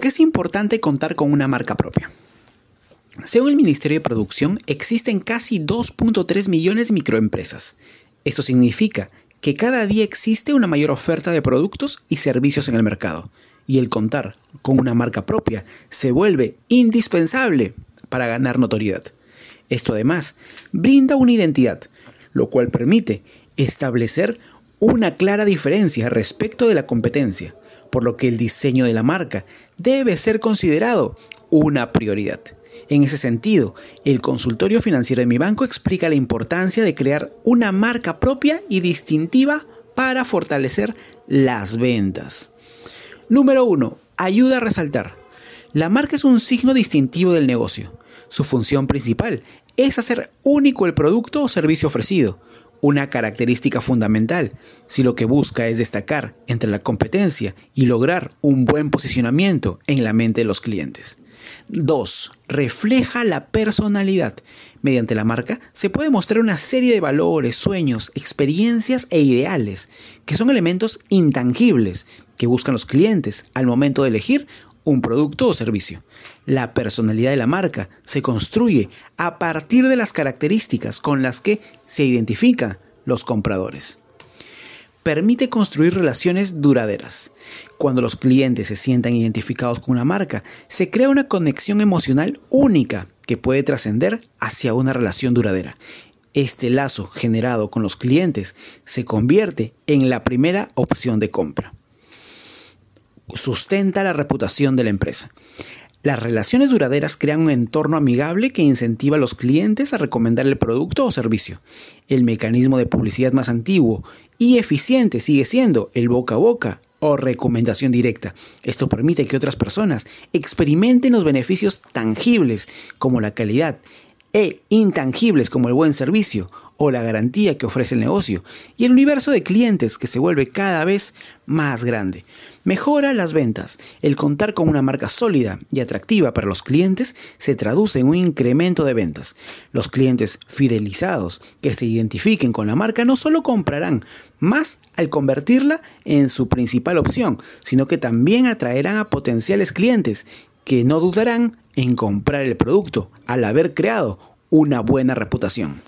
qué es importante contar con una marca propia? Según el Ministerio de Producción, existen casi 2.3 millones de microempresas. Esto significa que cada día existe una mayor oferta de productos y servicios en el mercado, y el contar con una marca propia se vuelve indispensable para ganar notoriedad. Esto además brinda una identidad, lo cual permite establecer una clara diferencia respecto de la competencia, por lo que el diseño de la marca debe ser considerado una prioridad. En ese sentido, el consultorio financiero de mi banco explica la importancia de crear una marca propia y distintiva para fortalecer las ventas. Número 1. Ayuda a resaltar. La marca es un signo distintivo del negocio. Su función principal es hacer único el producto o servicio ofrecido, una característica fundamental si lo que busca es destacar entre la competencia y lograr un buen posicionamiento en la mente de los clientes. 2. Refleja la personalidad. Mediante la marca se puede mostrar una serie de valores, sueños, experiencias e ideales, que son elementos intangibles que buscan los clientes al momento de elegir un producto o servicio. La personalidad de la marca se construye a partir de las características con las que se identifican los compradores. Permite construir relaciones duraderas. Cuando los clientes se sientan identificados con una marca, se crea una conexión emocional única que puede trascender hacia una relación duradera. Este lazo generado con los clientes se convierte en la primera opción de compra sustenta la reputación de la empresa. Las relaciones duraderas crean un entorno amigable que incentiva a los clientes a recomendar el producto o servicio. El mecanismo de publicidad más antiguo y eficiente sigue siendo el boca a boca o recomendación directa. Esto permite que otras personas experimenten los beneficios tangibles como la calidad e intangibles como el buen servicio o la garantía que ofrece el negocio y el universo de clientes que se vuelve cada vez más grande. Mejora las ventas. El contar con una marca sólida y atractiva para los clientes se traduce en un incremento de ventas. Los clientes fidelizados que se identifiquen con la marca no solo comprarán más al convertirla en su principal opción, sino que también atraerán a potenciales clientes que no dudarán en comprar el producto al haber creado una buena reputación.